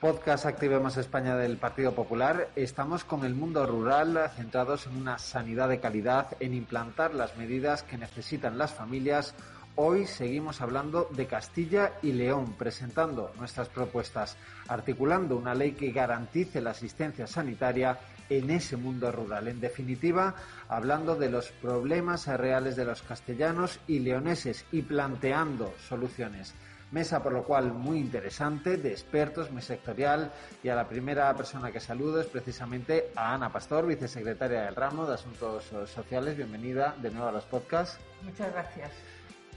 Podcast Activemos España del Partido Popular. Estamos con el mundo rural centrados en una sanidad de calidad, en implantar las medidas que necesitan las familias. Hoy seguimos hablando de Castilla y León, presentando nuestras propuestas, articulando una ley que garantice la asistencia sanitaria en ese mundo rural. En definitiva, hablando de los problemas reales de los castellanos y leoneses y planteando soluciones. Mesa, por lo cual, muy interesante, de expertos, muy sectorial. Y a la primera persona que saludo es precisamente a Ana Pastor, vicesecretaria del ramo de Asuntos Sociales. Bienvenida de nuevo a los podcasts. Muchas gracias.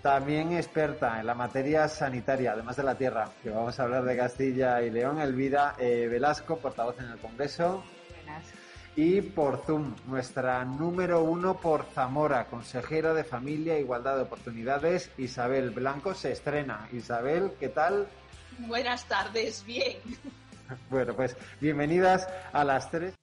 También experta en la materia sanitaria, además de la tierra, que vamos a hablar de Castilla y León, Elvira eh, Velasco, portavoz en el Congreso. Buenas y por Zoom, nuestra número uno por Zamora, consejera de Familia e Igualdad de Oportunidades, Isabel Blanco, se estrena. Isabel, ¿qué tal? Buenas tardes, bien. Bueno, pues bienvenidas a las tres.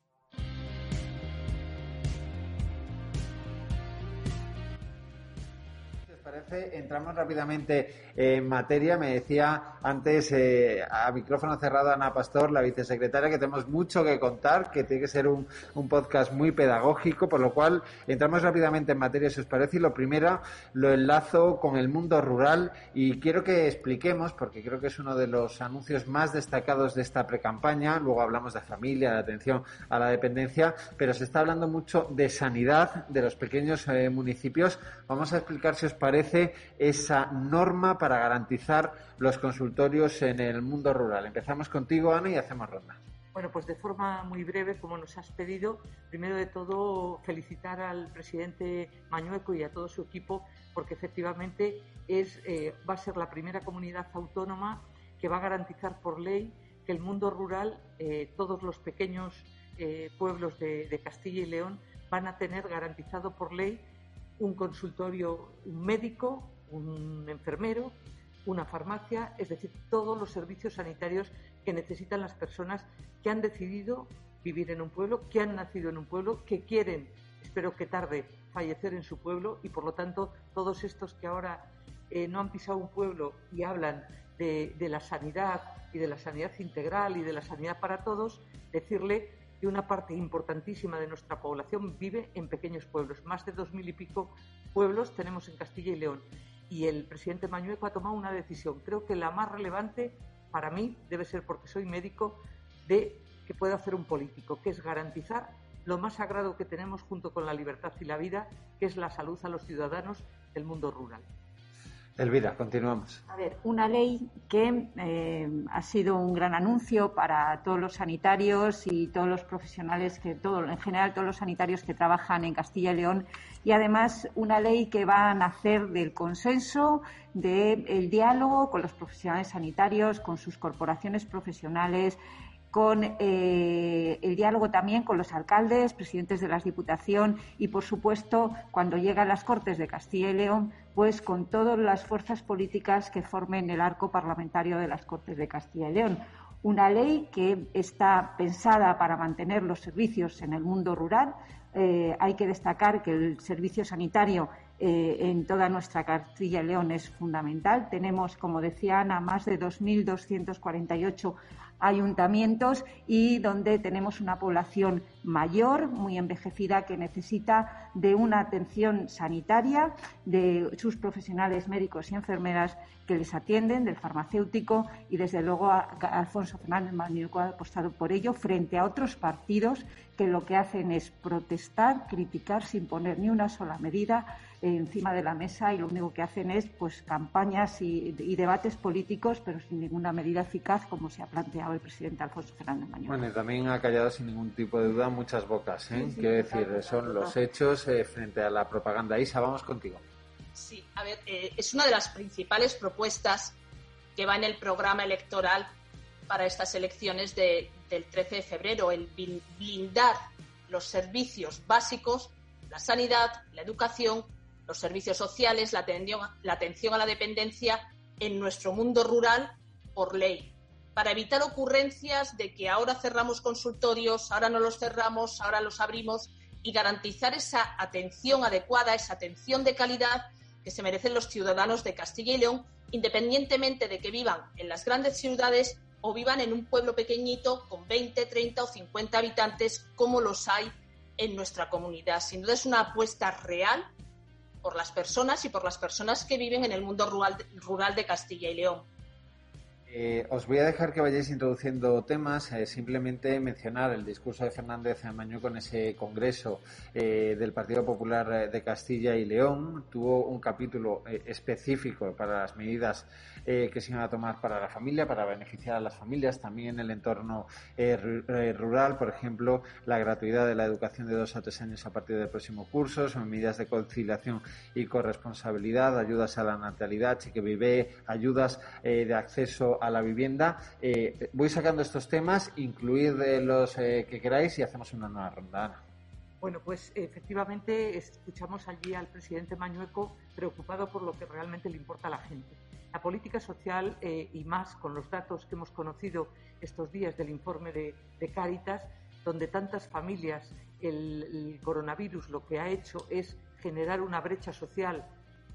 entramos rápidamente en materia. Me decía antes, eh, a micrófono cerrado, Ana Pastor, la vicesecretaria, que tenemos mucho que contar, que tiene que ser un, podcast muy pedagógico, por lo cual entramos rápidamente en materia, si os parece. Y lo primero, lo enlazo con el mundo rural y quiero que expliquemos, porque creo que es uno de los anuncios más destacados de esta precampaña. Luego hablamos de familia, de atención a la dependencia, pero se está hablando mucho de sanidad de los pequeños eh, municipios. Vamos a explicar, si os parece, esa norma para garantizar los consultorios en el mundo rural. Empezamos contigo, Ana, y hacemos ronda. Bueno, pues de forma muy breve, como nos has pedido, primero de todo felicitar al presidente Mañueco y a todo su equipo, porque efectivamente es, eh, va a ser la primera comunidad autónoma que va a garantizar por ley que el mundo rural, eh, todos los pequeños eh, pueblos de Castilla y León, van a tener garantizado por ley un consultorio, un médico, un enfermero, una farmacia, es decir, todos los servicios sanitarios que necesitan las personas que han decidido vivir en un pueblo, que han nacido en un pueblo, que quieren, espero que tarde, fallecer en su pueblo y por lo tanto todos estos que ahora eh, no han pisado un pueblo y hablan de, de la sanidad y de la sanidad integral y de la sanidad para todos, decirle que una parte importantísima de nuestra población vive en pequeños pueblos. Más de dos mil y pico pueblos tenemos en Castilla y León. Y el presidente Mañueco ha tomado una decisión, creo que la más relevante para mí debe ser porque soy médico, de que puede hacer un político, que es garantizar lo más sagrado que tenemos junto con la libertad y la vida, que es la salud a los ciudadanos del mundo rural. Elvira, continuamos. A ver, una ley que eh, ha sido un gran anuncio para todos los sanitarios y todos los profesionales, que todo, en general todos los sanitarios que trabajan en Castilla y León, y además una ley que va a nacer del consenso, del diálogo con los profesionales sanitarios, con sus corporaciones profesionales, con eh, el diálogo también con los alcaldes, presidentes de la Diputación y, por supuesto, cuando llegan las Cortes de Castilla y León, pues con todas las fuerzas políticas que formen el arco parlamentario de las Cortes de Castilla y León. Una ley que está pensada para mantener los servicios en el mundo rural. Eh, hay que destacar que el servicio sanitario eh, en toda nuestra Castilla y León es fundamental. Tenemos, como decía Ana, más de 2.248 ayuntamientos y donde tenemos una población mayor, muy envejecida, que necesita de una atención sanitaria, de sus profesionales médicos y enfermeras que les atienden, del farmacéutico y, desde luego, Alfonso Fernández Magnífico ha apostado por ello frente a otros partidos que lo que hacen es protestar, criticar sin poner ni una sola medida encima de la mesa y lo único que hacen es pues campañas y, debates políticos, pero sin ninguna medida eficaz, como se ha planteado el presidente Alfonso Fernández Mañón. Bueno, y también ha callado sin ningún tipo de duda muchas bocas, ¿eh? Quiero decir, son los hechos eh, frente a la propaganda. Isa, vamos contigo. Sí, a ver, eh, es una de las principales propuestas que va en el programa electoral para estas elecciones del 13 de febrero, el blindar los servicios básicos, la sanidad, la educación los servicios sociales, la atención, a la dependencia en nuestro mundo rural por ley, para evitar ocurrencias de que ahora cerramos consultorios, ahora no los cerramos, ahora los abrimos y garantizar esa atención adecuada, esa atención de calidad que se merecen los ciudadanos de Castilla y León, independientemente de que vivan en las grandes ciudades o vivan en un pueblo pequeñito con 20, 30 o 50 habitantes, como los hay en nuestra comunidad. Sin duda es una apuesta real por las personas y por las personas que viven en el mundo rural, rural de Castilla y León. Eh, os voy a dejar que vayáis introduciendo temas, eh, simplemente mencionar el discurso de Fernández Mañú con ese congreso eh, del Partido Popular de Castilla y León. Tuvo un capítulo específico para las medidas que se iban a tomar para la familia, para beneficiar a las familias, también en el entorno rural, por ejemplo, la gratuidad de la educación de dos a tres años a partir del próximo curso, medidas de conciliación y corresponsabilidad, ayudas a la natalidad, chique vive, ayudas de acceso a la vivienda. Eh, voy sacando estos temas, incluid los eh, que queráis y hacemos una nueva ronda. Bueno, pues efectivamente escuchamos allí al presidente Mañueco preocupado por lo que realmente le importa a la gente. La política social eh, y más con los datos que hemos conocido estos días del informe de, de Cáritas, donde tantas familias, el, coronavirus lo que ha hecho es generar una brecha social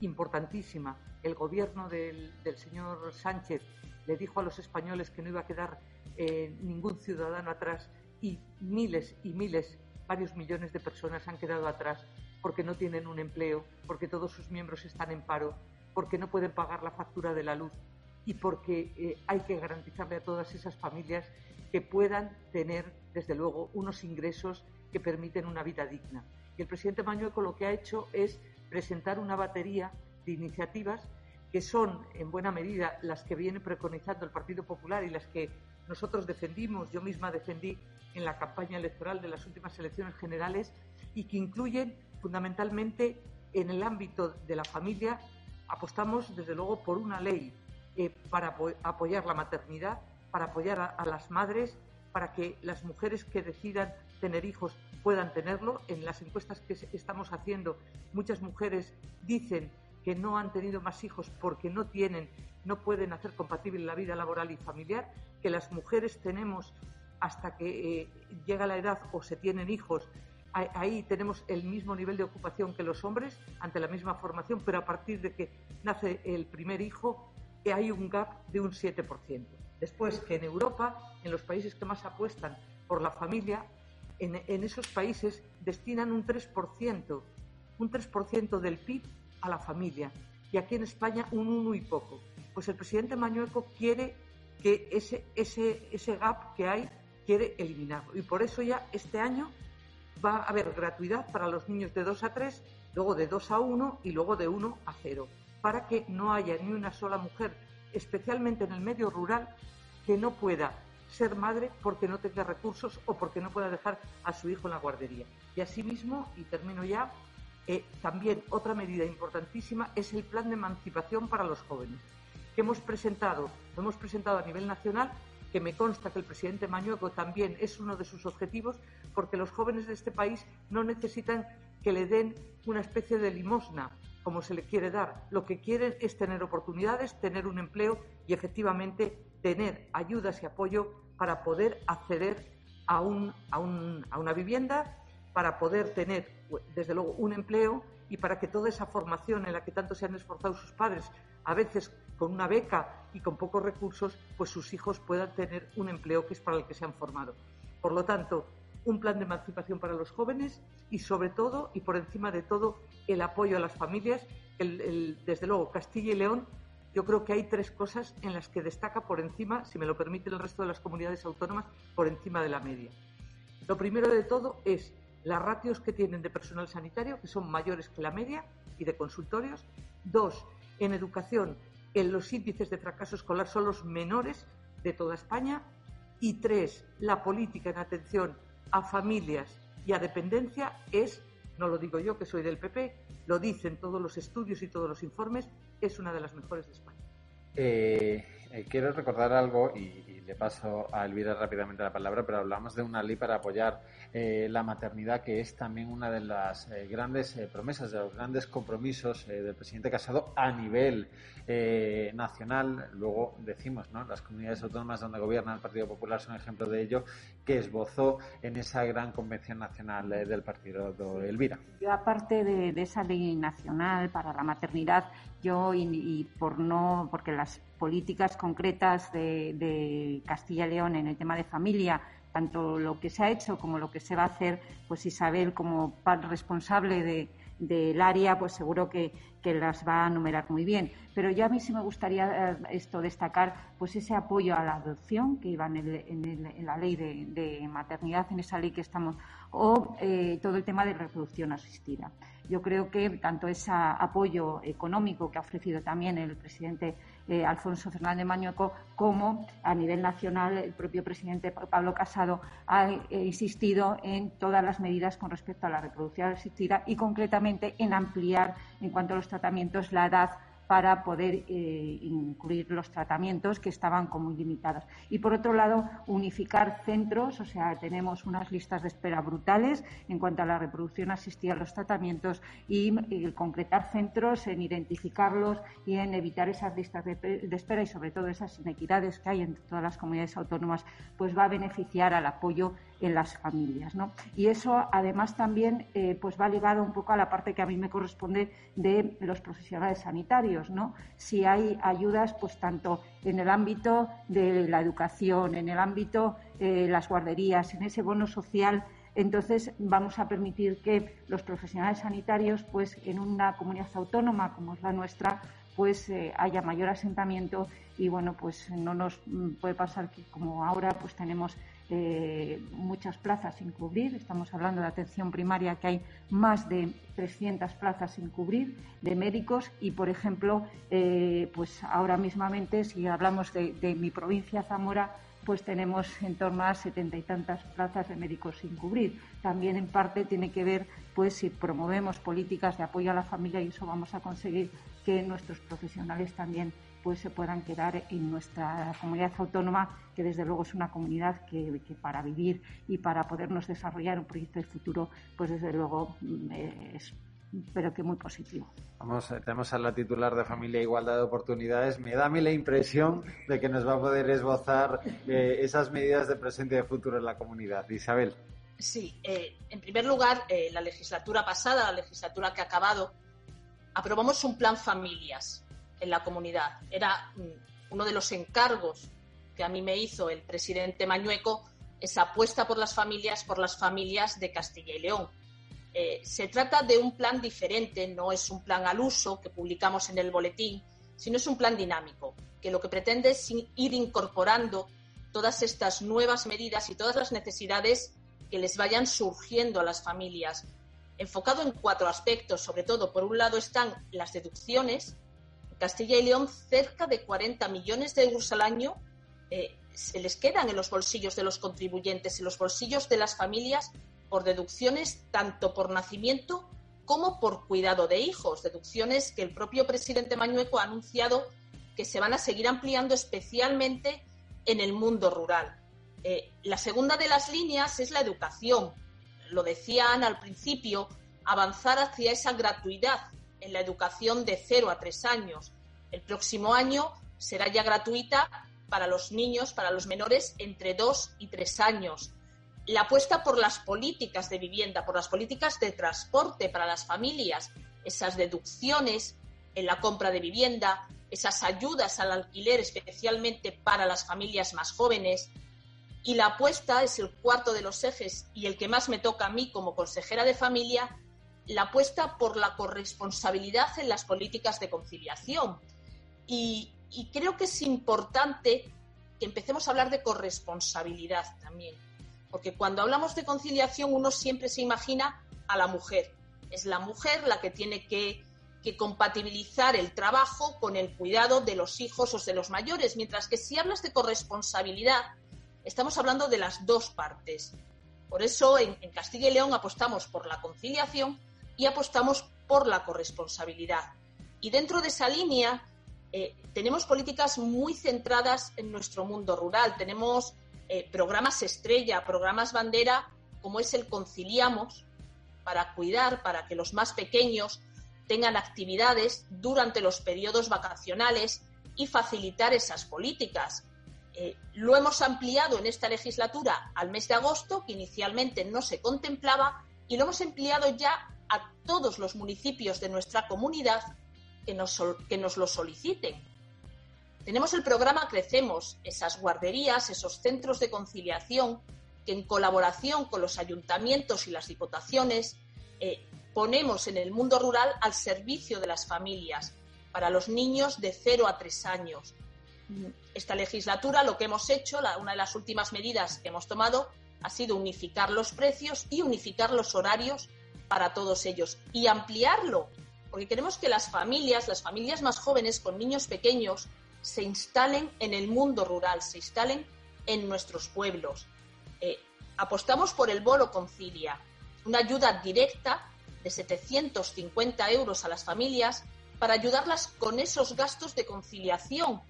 importantísima. El gobierno del, del señor Sánchez le dijo a los españoles que no iba a quedar eh, ningún ciudadano atrás y miles y miles, varios millones de personas han quedado atrás porque no tienen un empleo, porque todos sus miembros están en paro, porque no pueden pagar la factura de la luz y porque eh, hay que garantizarle a todas esas familias que puedan tener, desde luego, unos ingresos que permiten una vida digna. Y el presidente Mañueco lo que ha hecho es presentar una batería de iniciativas que son en buena medida las que viene preconizando el Partido Popular y las que nosotros defendimos, yo misma defendí en la campaña electoral de las últimas elecciones generales y que incluyen fundamentalmente en el ámbito de la familia, apostamos desde luego por una ley eh, para apoyar la maternidad, para apoyar a, las madres, para que las mujeres que decidan tener hijos puedan tenerlo. En las encuestas que estamos haciendo, muchas mujeres dicen que no han tenido más hijos porque no tienen, no pueden hacer compatible la vida laboral y familiar, que las mujeres tenemos hasta que eh, llega la edad o se tienen hijos, ahí tenemos el mismo nivel de ocupación que los hombres ante la misma formación, pero a partir de que nace el primer hijo hay un gap de un 7%. Después que en Europa, en los países que más apuestan por la familia, en, esos países destinan un 3%, un 3% del PIB a la familia y aquí en España un uno y poco. Pues el presidente Mañueco quiere que ese, ese, ese gap que hay, quiere eliminarlo. Y por eso ya este año va a haber gratuidad para los niños de 2 a 3, luego de 2 a 1 y luego de 1 a 0, para que no haya ni una sola mujer, especialmente en el medio rural, que no pueda ser madre porque no tenga recursos o porque no pueda dejar a su hijo en la guardería. Y asimismo, y termino ya, eh, también otra medida importantísima es el plan de emancipación para los jóvenes, que hemos presentado, hemos presentado a nivel nacional, que me consta que el presidente Mañueco también es uno de sus objetivos, porque los jóvenes de este país no necesitan que le den una especie de limosna, como se le quiere dar. Lo que quieren es tener oportunidades, tener un empleo y efectivamente tener ayudas y apoyo para poder acceder a una vivienda para poder tener, desde luego, un empleo y para que toda esa formación en la que tanto se han esforzado sus padres, a veces con una beca y con pocos recursos, pues sus hijos puedan tener un empleo que es para el que se han formado. Por lo tanto, un plan de emancipación para los jóvenes y, sobre todo, y por encima de todo, el apoyo a las familias. desde luego, Castilla y León, yo creo que hay tres cosas en las que destaca por encima, si me lo permiten el resto de las comunidades autónomas, por encima de la media. Lo primero de todo es las ratios que tienen de personal sanitario, que son mayores que la media, y de consultorios. Dos, en educación, en los índices de fracaso escolar son los menores de toda España. Y tres, la política en atención a familias y a dependencia es, no lo digo yo que soy del PP, lo dicen todos los estudios y todos los informes, es una de las mejores de España. Eh, eh, quiero recordar algo y, le paso a Elvira rápidamente la palabra, pero hablamos de una ley para apoyar eh, la maternidad, que es también una de las grandes promesas, de los grandes compromisos del presidente Casado a nivel nacional. Luego decimos, ¿no? Las comunidades autónomas donde gobierna el Partido Popular son ejemplo de ello, que esbozó en esa gran convención nacional del partido de Elvira. Yo, aparte de, esa ley nacional para la maternidad, yo y por no, porque las políticas concretas de, Castilla y León en el tema de familia, tanto lo que se ha hecho como lo que se va a hacer, pues Isabel como responsable de, del área, pues seguro que, las va a numerar muy bien. Pero yo a mí sí me gustaría eh, esto destacar, pues ese apoyo a la adopción que iba en, la ley de, maternidad, en esa ley que estamos, o eh, todo el tema de reproducción asistida. Yo creo que tanto ese apoyo económico que ha ofrecido también el presidente eh, Alfonso Fernández Mañueco, como a nivel nacional el propio presidente Pablo Casado ha eh, insistido en todas las medidas con respecto a la reproducción asistida y concretamente en ampliar en cuanto a los tratamientos la edad para poder eh, incluir los tratamientos que estaban como limitados. Y por otro lado, unificar centros, o sea, tenemos unas listas de espera brutales en cuanto a la reproducción asistida a los tratamientos y, concretar centros en identificarlos y en evitar esas listas de, espera y sobre todo esas inequidades que hay en todas las comunidades autónomas, pues va a beneficiar al apoyo en las familias. ¿no? Y eso además también eh, pues va ligado un poco a la parte que a mí me corresponde de los profesionales sanitarios. ¿No? Si hay ayudas, pues tanto en el ámbito de la educación, en el ámbito de las guarderías, en ese bono social, entonces vamos a permitir que los profesionales sanitarios, pues en una comunidad autónoma como es la nuestra, pues eh, haya mayor asentamiento y bueno, pues no nos mm, puede pasar que como ahora pues tenemos eh, muchas plazas sin cubrir. Estamos hablando de atención primaria, que hay más de 300 plazas sin cubrir de médicos y, por ejemplo, eh, pues ahora mismamente, si hablamos de, mi provincia, Zamora, pues tenemos en torno a setenta y tantas plazas de médicos sin cubrir. También en parte tiene que ver, pues, si promovemos políticas de apoyo a la familia y eso vamos a conseguir que nuestros profesionales también pues se puedan quedar en nuestra comunidad autónoma, que desde luego es una comunidad que, para vivir y para podernos desarrollar un proyecto de futuro, pues desde luego mm, es pero que muy positivo. Vamos, eh, tenemos a la titular de Familia e Igualdad de Oportunidades. Me da a mí la impresión de que nos va a poder esbozar eh, esas medidas de presente y de futuro en la comunidad. Isabel. Sí, eh, en primer lugar, la legislatura pasada, la legislatura que ha acabado, aprobamos un plan familias en la comunidad. Era mm, uno de los encargos que a mí me hizo el presidente Mañueco, esa apuesta por las familias, por las familias de Castilla y León. Eh, se trata de un plan diferente, no es un plan al uso que publicamos en el boletín, sino es un plan dinámico, que lo que pretende es ir incorporando todas estas nuevas medidas y todas las necesidades que les vayan surgiendo a las familias, enfocado en cuatro aspectos. Sobre todo, por un lado están las deducciones, Castilla y León cerca de 40 millones de euros al año eh, se les quedan en los bolsillos de los contribuyentes, en los bolsillos de las familias por deducciones tanto por nacimiento como por cuidado de hijos, deducciones que el propio presidente Mañueco ha anunciado que se van a seguir ampliando especialmente en el mundo rural. Eh, la segunda de las líneas es la educación. Lo decían al principio, avanzar hacia esa gratuidad en la educación de 0 a 3 años. El próximo año será ya gratuita para los niños, para los menores entre 2 y 3 años. La apuesta por las políticas de vivienda, por las políticas de transporte para las familias, esas deducciones en la compra de vivienda, esas ayudas al alquiler especialmente para las familias más jóvenes. Y la apuesta es el cuarto de los ejes y el que más me toca a mí como consejera de familia, la apuesta por la corresponsabilidad en las políticas de conciliación. Y, creo que es importante que empecemos a hablar de corresponsabilidad también. porque cuando hablamos de conciliación uno siempre se imagina a la mujer. Es la mujer la que tiene que, compatibilizar el trabajo con el cuidado de los hijos o de los mayores, mientras que si hablas de corresponsabilidad, estamos hablando de las dos partes. Por eso en, Castilla y León apostamos por la conciliación y apostamos por la corresponsabilidad. Y dentro de esa línea eh, tenemos políticas muy centradas en nuestro mundo rural. Tenemos eh, programas estrella, programas bandera, como es el Conciliamos, para cuidar, para que los más pequeños tengan actividades durante los periodos vacacionales y facilitar esas políticas. Eh, lo hemos ampliado en esta legislatura al mes de agosto, que inicialmente no se contemplaba, y lo hemos empleado ya a todos los municipios de nuestra comunidad que nos, que nos lo soliciten. Tenemos el programa Crecemos, esas guarderías, esos centros de conciliación que en colaboración con los ayuntamientos y las diputaciones eh, ponemos en el mundo rural al servicio de las familias para los niños de 0 a 3 años. Esta legislatura lo que hemos hecho, una de las últimas medidas que hemos tomado, ha sido unificar los precios y unificar los horarios para todos ellos y ampliarlo, porque queremos que las familias, las familias más jóvenes con niños pequeños, se instalen en el mundo rural, se instalen en nuestros pueblos. Eh, apostamos por el Bolo Concilia, una ayuda directa de 750 euros a las familias para ayudarlas con esos gastos de conciliación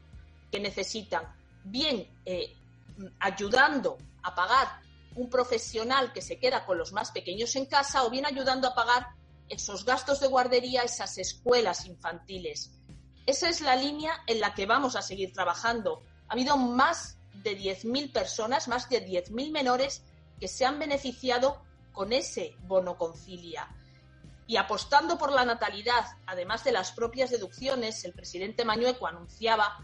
que necesitan, bien eh, ayudando a pagar un profesional que se queda con los más pequeños en casa o bien ayudando a pagar esos gastos de guardería, esas escuelas infantiles. Esa es la línea en la que vamos a seguir trabajando. Ha habido más de 10.000 personas, más de 10.000 menores que se han beneficiado con ese bono concilia. Y apostando por la natalidad, además de las propias deducciones, el presidente Mañueco anunciaba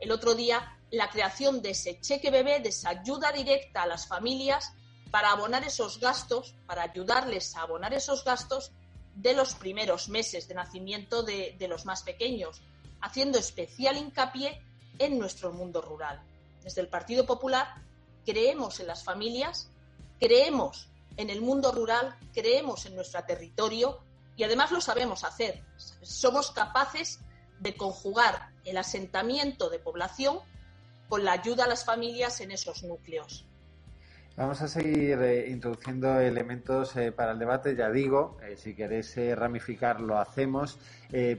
el otro día la creación de ese cheque bebé, de esa ayuda directa a las familias para abonar esos gastos, para ayudarles a abonar esos gastos de los primeros meses de nacimiento de, de los más pequeños haciendo especial hincapié en nuestro mundo rural. Desde el Partido Popular creemos en las familias, creemos en el mundo rural, creemos en nuestro territorio y además lo sabemos hacer. Somos capaces de conjugar el asentamiento de población con la ayuda a las familias en esos núcleos. Vamos a seguir eh, introduciendo elementos eh, para el debate, ya digo, eh, si queréis ramificar lo hacemos,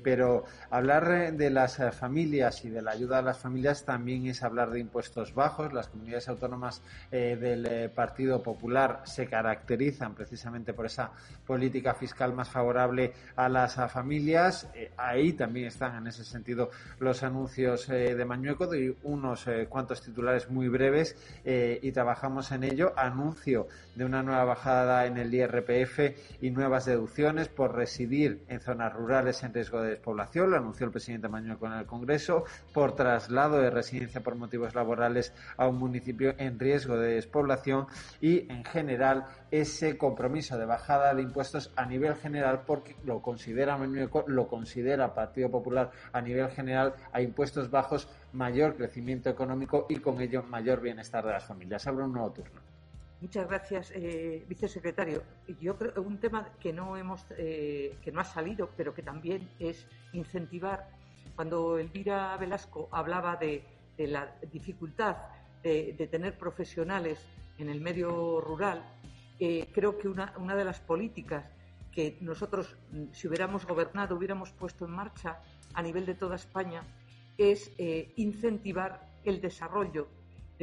pero hablar de las familias y de la ayuda a las familias también es hablar de impuestos bajos. Las comunidades autónomas del Partido Popular se caracterizan precisamente por esa política fiscal más favorable a las familias. ahí también están en ese sentido los anuncios de Mañueco, de unos cuantos titulares muy breves y trabajamos en ello anuncio de una nueva bajada en el IRPF y nuevas deducciones por residir en zonas rurales en riesgo de despoblación, lo anunció el presidente Mañueco con el Congreso, por traslado de residencia por motivos laborales a un municipio en riesgo de despoblación y, en general, ese compromiso de bajada de impuestos a nivel general porque lo considera lo considera Partido Popular a nivel general a impuestos bajos, mayor crecimiento económico y con ello mayor bienestar de las familias. Abre un nuevo turno. Muchas gracias, eh, vicesecretario. Yo creo un tema que no hemos, eh, que no ha salido, pero que también es incentivar. Cuando Elvira Velasco hablaba de, la dificultad de, tener profesionales en el medio rural, eh, creo que una, una de las políticas que nosotros, mm, si hubiéramos gobernado, hubiéramos puesto en marcha a nivel de toda España, es incentivar el desarrollo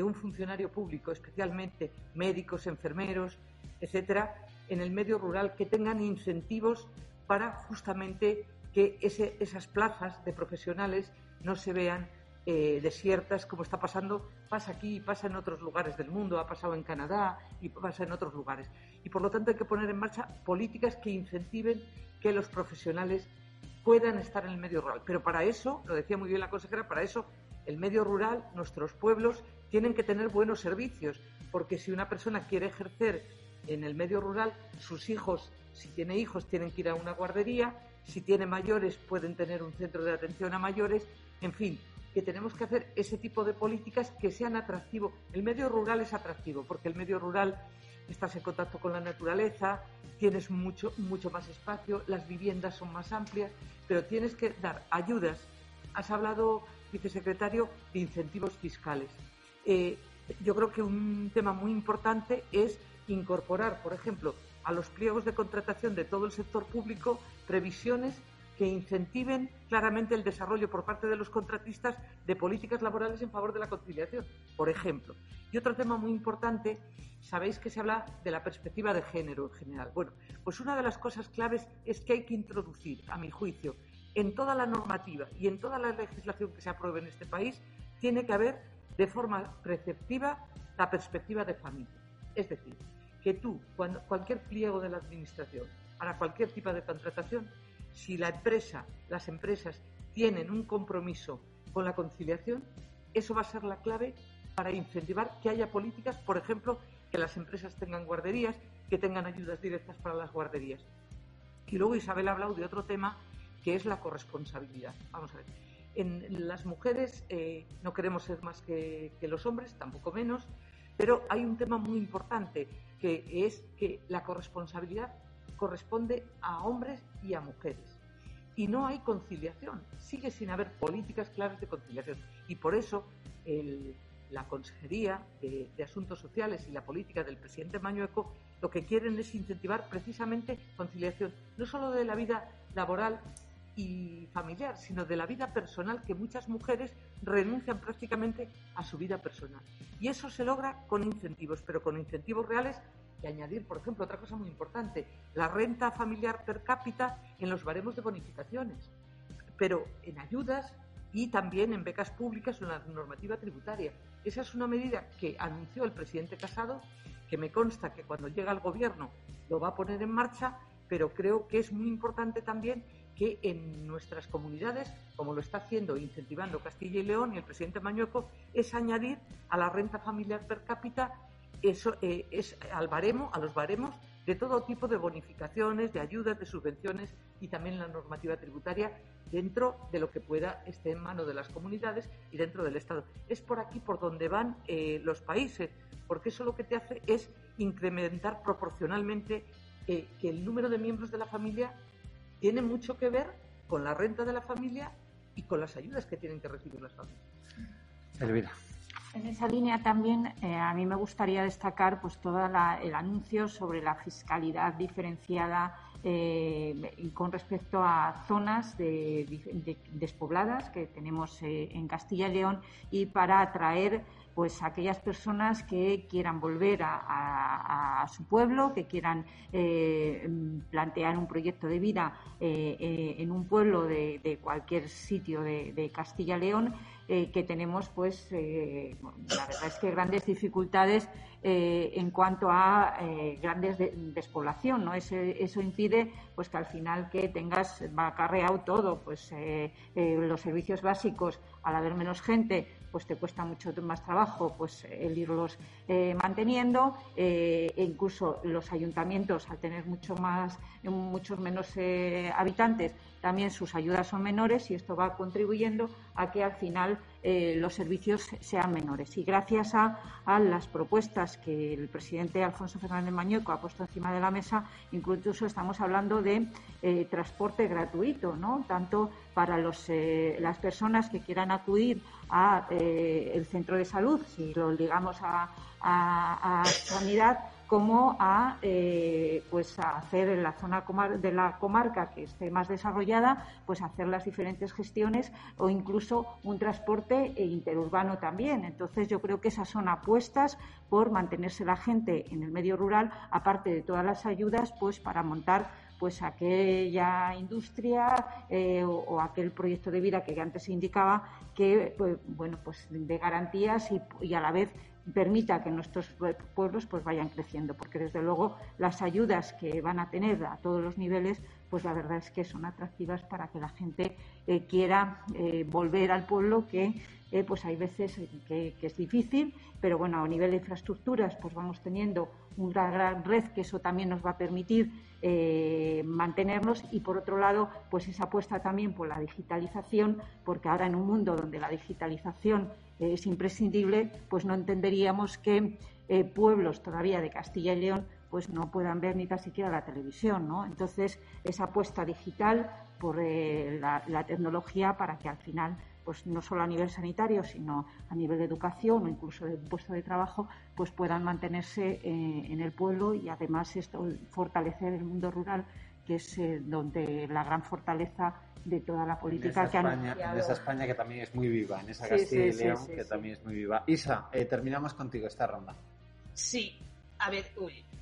un funcionario público, especialmente médicos, enfermeros, etcétera, en el medio rural que tengan incentivos para justamente que esas plazas de profesionales no se vean eh, desiertas como está pasando, pasa aquí, pasa en otros lugares del mundo, ha pasado en Canadá y pasa en otros lugares. Y por lo tanto hay que poner en marcha políticas que incentiven que los profesionales puedan estar en el medio rural. Pero para eso, lo decía muy bien la consejera, para eso el medio rural, nuestros pueblos, tienen que tener buenos servicios, porque si una persona quiere ejercer en el medio rural, sus hijos, si tiene hijos, tienen que ir a una guardería, si tiene mayores, pueden tener un centro de atención a mayores, en fin, que tenemos que hacer ese tipo de políticas que sean atractivos. El medio rural es atractivo porque el medio rural estás en contacto con la naturaleza, tienes mucho, mucho más espacio, las viviendas son más amplias, pero tienes que dar ayudas. Has hablado, vicesecretario, de incentivos fiscales. Eh, yo creo que un tema muy importante es incorporar, por ejemplo, a los pliegos de contratación de todo el sector público previsiones que incentiven claramente el desarrollo por parte de los contratistas de políticas laborales en favor de la conciliación, por ejemplo. Y otro tema muy importante, sabéis que se habla de la perspectiva de género en general. Bueno, pues una de las cosas claves es que hay que introducir, a mi juicio, en toda la normativa y en toda la legislación que se apruebe en este país, tiene que haber de forma preceptiva la perspectiva de familia. Es decir, que tú, cuando cualquier pliego de la Administración, para cualquier tipo de contratación, si la empresa, las empresas tienen un compromiso con la conciliación, eso va a ser la clave para incentivar que haya políticas, por ejemplo, que las empresas tengan guarderías, que tengan ayudas directas para las guarderías. Y luego Isabel ha hablado de otro tema que es la corresponsabilidad. Vamos a ver. En las mujeres eh, no queremos ser más que, los hombres, tampoco menos, pero hay un tema muy importante que es que la corresponsabilidad corresponde a hombres y a mujeres. Y no hay conciliación, sigue sin haber políticas claras de conciliación. Y por eso la Consejería de, Asuntos Sociales y la política del presidente Mañueco lo que quieren es incentivar precisamente conciliación, no solo de la vida laboral familiar, sino de la vida personal que muchas mujeres renuncian prácticamente a su vida personal. Y eso se logra con incentivos, pero con incentivos reales y añadir, por ejemplo, otra cosa muy importante, la renta familiar per cápita en los baremos de bonificaciones, pero en ayudas y también en becas públicas o en la normativa tributaria. Esa es una medida que anunció el presidente Casado, que me consta que cuando llega al gobierno lo va a poner en marcha, pero creo que es muy importante también que en nuestras comunidades, como lo está haciendo e incentivando Castilla y León y el presidente Mañueco, es añadir a la renta familiar per cápita eso eh, es al baremo, a los baremos de todo tipo de bonificaciones, de ayudas, de subvenciones y también la normativa tributaria dentro de lo que pueda esté en mano de las comunidades y dentro del Estado. Es por aquí por donde van eh, los países, porque eso lo que te hace es incrementar proporcionalmente eh, que el número de miembros de la familia tiene mucho que ver con la renta de la familia y con las ayudas que tienen que recibir las familias. Elvira. En esa línea también eh, a mí me gustaría destacar pues todo el anuncio sobre la fiscalidad diferenciada eh, con respecto a zonas despobladas que tenemos eh, en Castilla y León y para atraer pues aquellas personas que quieran volver a, su pueblo, que quieran plantear un proyecto de vida en un pueblo de, cualquier sitio de, Castilla y León eh, que tenemos, pues, eh, la verdad es que grandes dificultades eh, en cuanto a grandes despoblación, ¿no? eso impide, pues, que al final que tengas acarreado todo, pues, los servicios básicos, al haber menos gente, pues te cuesta mucho más trabajo pues el irlos manteniendo e incluso los ayuntamientos al tener mucho más muchos menos habitantes también sus ayudas son menores y esto va contribuyendo a que al final eh, los servicios sean menores. Y gracias a, las propuestas que el presidente Alfonso Fernández Mañueco ha puesto encima de la mesa, incluso estamos hablando de eh, transporte gratuito, ¿no? tanto para eh, las personas que quieran acudir al centro de salud, si lo ligamos a, a sanidad, como a, eh, pues a hacer en la zona de la comarca que esté más desarrollada, pues hacer las diferentes gestiones o incluso un transporte interurbano también. Entonces yo creo que esas son apuestas por mantenerse la gente en el medio rural, aparte de todas las ayudas, pues para montar pues aquella industria eh, o, aquel proyecto de vida que antes se indicaba que pues, bueno pues de garantías y a la vez permita que nuestros pueblos pues vayan creciendo, porque desde luego las ayudas que van a tener a todos los niveles, pues la verdad es que son atractivas para que la gente eh, quiera eh, volver al pueblo que eh, pues hay veces que, es difícil, pero bueno, a nivel de infraestructuras, pues vamos teniendo una gran red que eso también nos va a permitir mantenernos y por otro lado, pues esa apuesta también por la digitalización, porque ahora en un mundo donde la digitalización es imprescindible, pues no entenderíamos que pueblos todavía de Castilla y León pues no puedan ver ni tan siquiera la televisión, ¿no? Entonces, esa apuesta digital por la, la, tecnología para que al final pues no solo a nivel sanitario, sino a nivel de educación o incluso de puesto de trabajo, pues puedan mantenerse eh, en el pueblo y además esto fortalecer el mundo rural, que es eh, donde la gran fortaleza de toda la política que España, En esa España que también es muy viva, en esa Castilla y León que también es muy viva. Isa, eh, terminamos contigo esta ronda. Sí, a ver,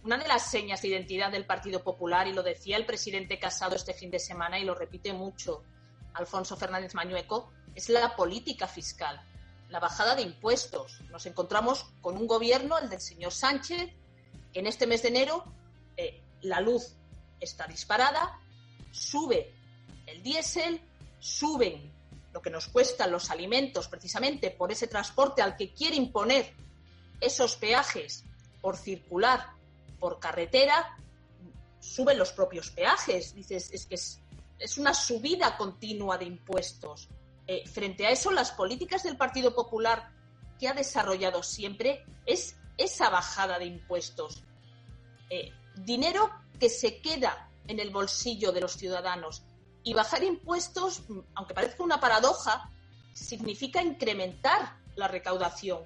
una de las señas de identidad del Partido Popular, y lo decía el presidente Casado este fin de semana y lo repite mucho Alfonso Fernández Mañueco, es la política fiscal, la bajada de impuestos. Nos encontramos con un gobierno, el del señor Sánchez, que en este mes de enero eh, la luz está disparada, sube el diésel, suben lo que nos cuestan los alimentos precisamente por ese transporte al que quiere imponer esos peajes por circular por carretera, suben los propios peajes. Dices, es que es, es una subida continua de impuestos. Eh, frente a eso, las políticas del Partido Popular que ha desarrollado siempre es esa bajada de impuestos. Eh, dinero que se queda en el bolsillo de los ciudadanos. Y bajar impuestos, aunque parezca una paradoja, significa incrementar la recaudación.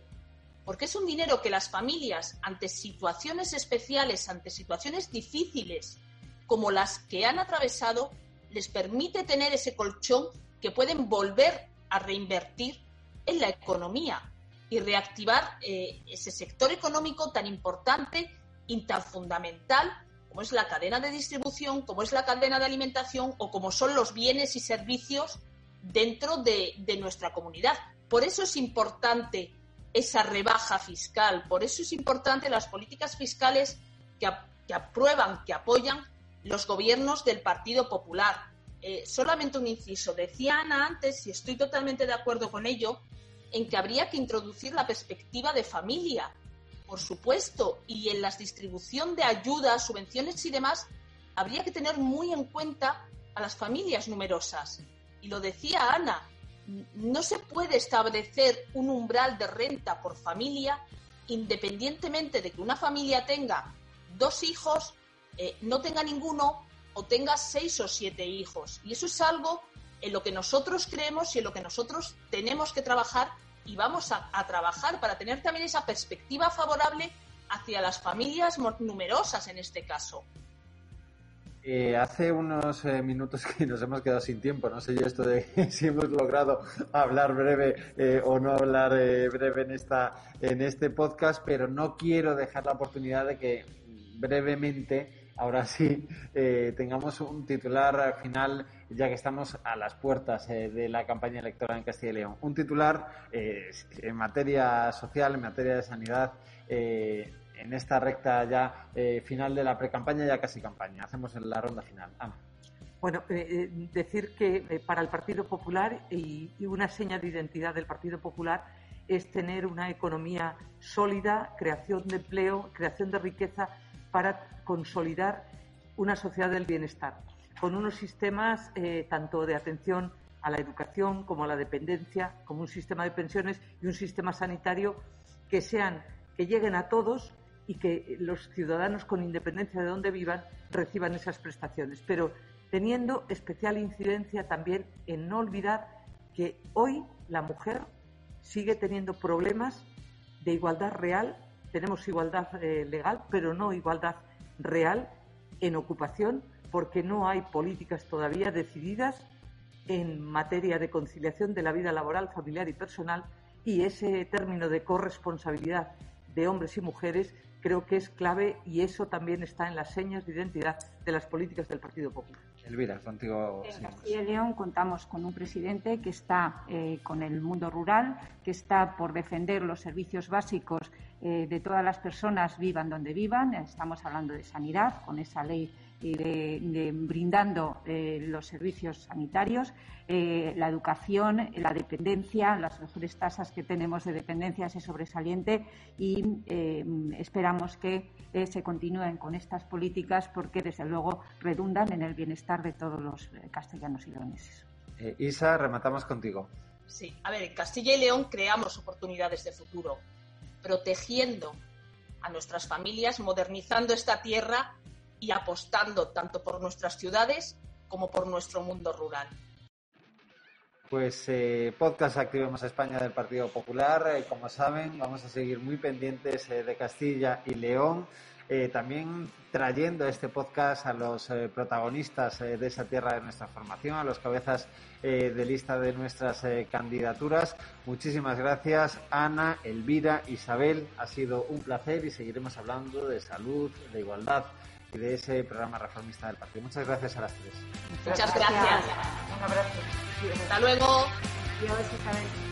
Porque es un dinero que las familias, ante situaciones especiales, ante situaciones difíciles, como las que han atravesado, les permite tener ese colchón que pueden volver a reinvertir en la economía y reactivar eh, ese sector económico tan importante y tan fundamental como es la cadena de distribución, como es la cadena de alimentación o como son los bienes y servicios dentro de, nuestra comunidad. Por eso es importante esa rebaja fiscal, por eso es importante las políticas fiscales que, que aprueban, que apoyan los gobiernos del Partido Popular, eh, solamente un inciso. Decía Ana antes, y estoy totalmente de acuerdo con ello, en que habría que introducir la perspectiva de familia, por supuesto, y en la distribución de ayudas, subvenciones y demás, habría que tener muy en cuenta a las familias numerosas. Y lo decía Ana, no se puede establecer un umbral de renta por familia independientemente de que una familia tenga dos hijos, eh, no tenga ninguno o tenga seis o siete hijos. Y eso es algo en lo que nosotros creemos y en lo que nosotros tenemos que trabajar y vamos a, trabajar para tener también esa perspectiva favorable hacia las familias numerosas en este caso. Eh, hace unos eh, minutos que nos hemos quedado sin tiempo, no sé yo esto de si hemos logrado hablar breve eh, o no hablar breve en esta en este podcast, pero no quiero dejar la oportunidad de que brevemente ahora sí tengamos un titular final, ya que estamos a las puertas eh, de la campaña electoral en Castilla y León. Un titular eh, en materia social, en materia de sanidad, en esta recta ya final de la pre-campaña, ya casi campaña. Hacemos la ronda final. Bueno, decir que para el Partido Popular y, y una seña de identidad del Partido Popular es tener una economía sólida, creación de empleo, creación de riqueza para consolidar una sociedad del bienestar, con unos sistemas eh, tanto de atención a la educación como a la dependencia, como un sistema de pensiones y un sistema sanitario que sean, que lleguen a todos y que los ciudadanos, con independencia de dónde vivan, reciban esas prestaciones. Pero teniendo especial incidencia también en no olvidar que hoy la mujer sigue teniendo problemas de igualdad real tenemos igualdad eh, legal, pero no igualdad real en ocupación, porque no hay políticas todavía decididas en materia de conciliación de la vida laboral, familiar y personal, y ese término de corresponsabilidad de hombres y mujeres creo que es clave y eso también está en las señas de identidad de las políticas del Partido Popular. Elvira, contigo. En Castilla y León contamos con un presidente que está eh, con el mundo rural, que está por defender los servicios básicos eh, de todas las personas vivan donde vivan. Estamos hablando de sanidad con esa ley de, brindando eh, los servicios sanitarios, eh, la educación, la dependencia, las mejores tasas que tenemos de dependencia es sobresaliente y esperamos que se continúen con estas políticas porque desde luego redundan en el bienestar de todos los castellanos y leoneses. Isa, rematamos contigo. Sí, a ver, en Castilla y León creamos oportunidades de futuro protegiendo a nuestras familias, modernizando esta tierra y apostando tanto por nuestras ciudades como por nuestro mundo rural. Pues eh, podcast Activemos España del Partido Popular. Eh, como saben, vamos a seguir muy pendientes eh, de Castilla y León. También trayendo este podcast a los protagonistas de esa tierra de nuestra formación, a los cabezas de lista de nuestras candidaturas. Muchísimas gracias, Ana, Elvira, Isabel. Ha sido un placer y seguiremos hablando de salud, de igualdad de ese programa reformista del partido. Muchas gracias a las tres. Muchas gracias. Un abrazo. Hasta luego. Adiós,